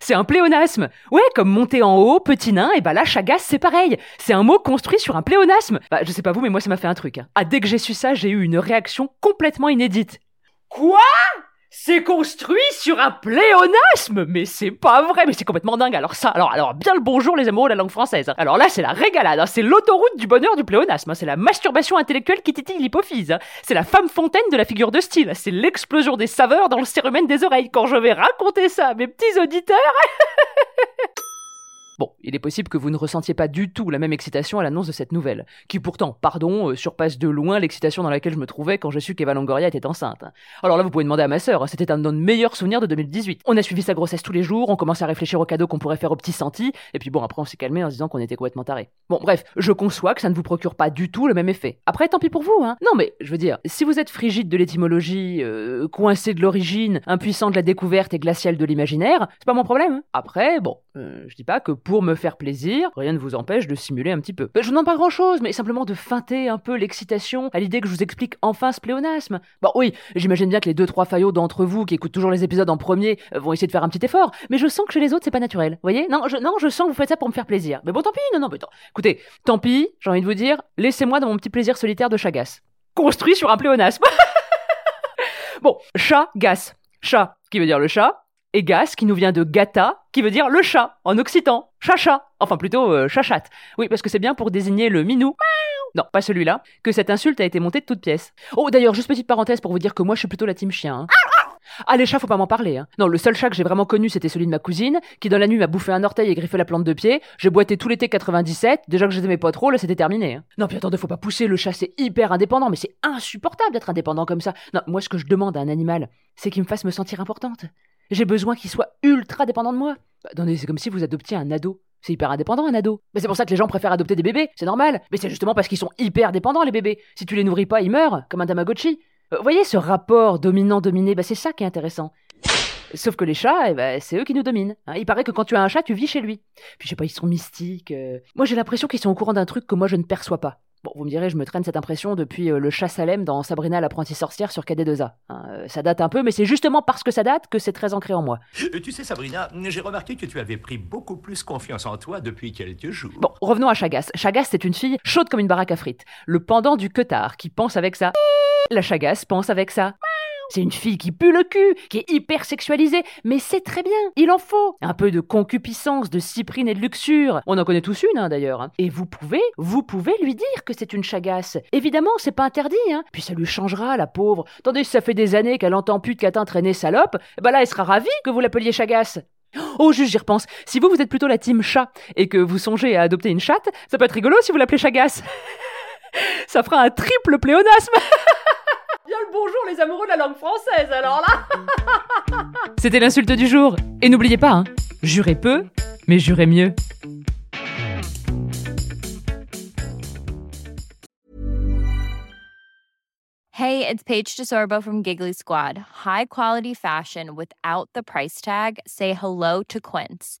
C'est un pléonasme. Ouais, comme monter en haut, petit nain, et bah là, chagasse, c'est pareil. C'est un mot construit sur un pléonasme. Bah, je sais pas vous, mais moi, ça m'a fait un truc. hein. Ah, dès que j'ai su ça, j'ai eu une réaction complètement inédite. Quoi? C'est construit sur un pléonasme Mais c'est pas vrai, mais c'est complètement dingue. Alors ça, alors, alors bien le bonjour les amoureux de la langue française. Alors là, c'est la régalade, hein. c'est l'autoroute du bonheur du pléonasme, hein. c'est la masturbation intellectuelle qui titille l'hypophyse, hein. c'est la femme fontaine de la figure de style, c'est l'explosion des saveurs dans le cérumen des oreilles. Quand je vais raconter ça à mes petits auditeurs... Bon, il est possible que vous ne ressentiez pas du tout la même excitation à l'annonce de cette nouvelle, qui pourtant, pardon, euh, surpasse de loin l'excitation dans laquelle je me trouvais quand j'ai su qu'Eva Longoria était enceinte. Alors là, vous pouvez demander à ma sœur, hein, c'était un de nos meilleurs souvenirs de 2018. On a suivi sa grossesse tous les jours, on commençait à réfléchir aux cadeaux qu'on pourrait faire aux petits sentis, et puis bon, après on s'est calmé en se disant qu'on était complètement tarés. Bon, bref, je conçois que ça ne vous procure pas du tout le même effet. Après, tant pis pour vous, hein. Non mais, je veux dire, si vous êtes frigide de l'étymologie, euh, coincé de l'origine, impuissant de la découverte et glacial de l'imaginaire, c'est pas mon problème. hein. Après, bon, euh, je dis pas que pour me faire plaisir, rien ne vous empêche de simuler un petit peu. Ben, je vous demande pas grand chose, mais simplement de feinter un peu l'excitation à l'idée que je vous explique enfin ce pléonasme. Bon, oui, j'imagine bien que les deux trois faillots d'entre vous qui écoutent toujours les épisodes en premier euh, vont essayer de faire un petit effort, mais je sens que chez les autres c'est pas naturel. Vous voyez? Non, je, non, je sens que vous faites ça pour me faire plaisir. Mais bon, tant pis, non, non, mais tant. Écoutez, tant pis, j'ai envie de vous dire, laissez-moi dans mon petit plaisir solitaire de chagasse. Construit sur un pléonasme. bon, chat, gas. Chat, qui veut dire le chat, et gas qui nous vient de gata, qui veut dire le chat, en occitan. Chacha. Enfin plutôt euh, chachate. Oui, parce que c'est bien pour désigner le minou. Non, pas celui-là, que cette insulte a été montée de toutes pièces. Oh, d'ailleurs, juste petite parenthèse pour vous dire que moi je suis plutôt la team chien. hein. Ah, les chats, faut pas m'en parler. Hein. Non, le seul chat que j'ai vraiment connu, c'était celui de ma cousine, qui dans la nuit m'a bouffé un orteil et griffé la plante de pied. J'ai boité tout l'été 97, déjà que je les aimais pas trop, là c'était terminé. hein. Non, puis attendez, faut pas pousser, le chat c'est hyper indépendant, mais c'est insupportable d'être indépendant comme ça. Non, moi ce que je demande à un animal, c'est qu'il me fasse me sentir importante. J'ai besoin qu'il soit ultra dépendant de moi. Bah, attendez, c'est comme si vous adoptiez un ado. C'est hyper indépendant un ado. Mais c'est pour ça que les gens préfèrent adopter des bébés, c'est normal. Mais c'est justement parce qu'ils sont hyper dépendants les bébés. Si tu les nourris pas, ils meurent, comme un Tamagotchi. Euh, Vous voyez ce rapport dominant-dominé, bah c'est ça qui est intéressant. Sauf que les chats, eh ben, c'est eux qui nous dominent. hein. Il paraît que quand tu as un chat, tu vis chez lui. Puis je sais pas, ils sont mystiques. euh. Moi j'ai l'impression qu'ils sont au courant d'un truc que moi je ne perçois pas. Bon, vous me direz, je me traîne cette impression depuis euh, le chat Salem dans Sabrina l'apprentie sorcière sur KD2A. hein. Euh, ça date un peu, mais c'est justement parce que ça date que c'est très ancré en moi. Euh, Tu sais, Sabrina, j'ai remarqué que tu avais pris beaucoup plus confiance en toi depuis quelques jours. Bon, revenons à Chagas. Chagas, c'est une fille chaude comme une baraque à frites. Le pendant du queutard qui pense avec ça. La Chagas pense avec ça. C'est une fille qui pue le cul, qui est hyper sexualisée, mais c'est très bien, il en faut. Un peu de concupiscence, de cyprine et de luxure. On en connaît tous une, hein, d'ailleurs. hein. Et vous pouvez, vous pouvez lui dire que c'est une chagasse. Évidemment, c'est pas interdit, hein. Puis ça lui changera, la pauvre. Tandis que ça fait des années qu'elle entend plus de catin traîner salope, ben là, elle sera ravie que vous l'appeliez chagasse. Oh, juste, j'y repense. Si vous, vous êtes plutôt la team chat et que vous songez à adopter une chatte, ça peut être rigolo si vous l'appelez chagasse. ça fera un triple pléonasme. Bonjour, les amoureux de la langue française, alors là. C'était l'insulte du jour. Et n'oubliez pas, hein, jurez peu, mais jurez mieux. Hey, it's Paige DeSorbo from Giggly Squad. High quality fashion without the price tag. Say hello to Quince.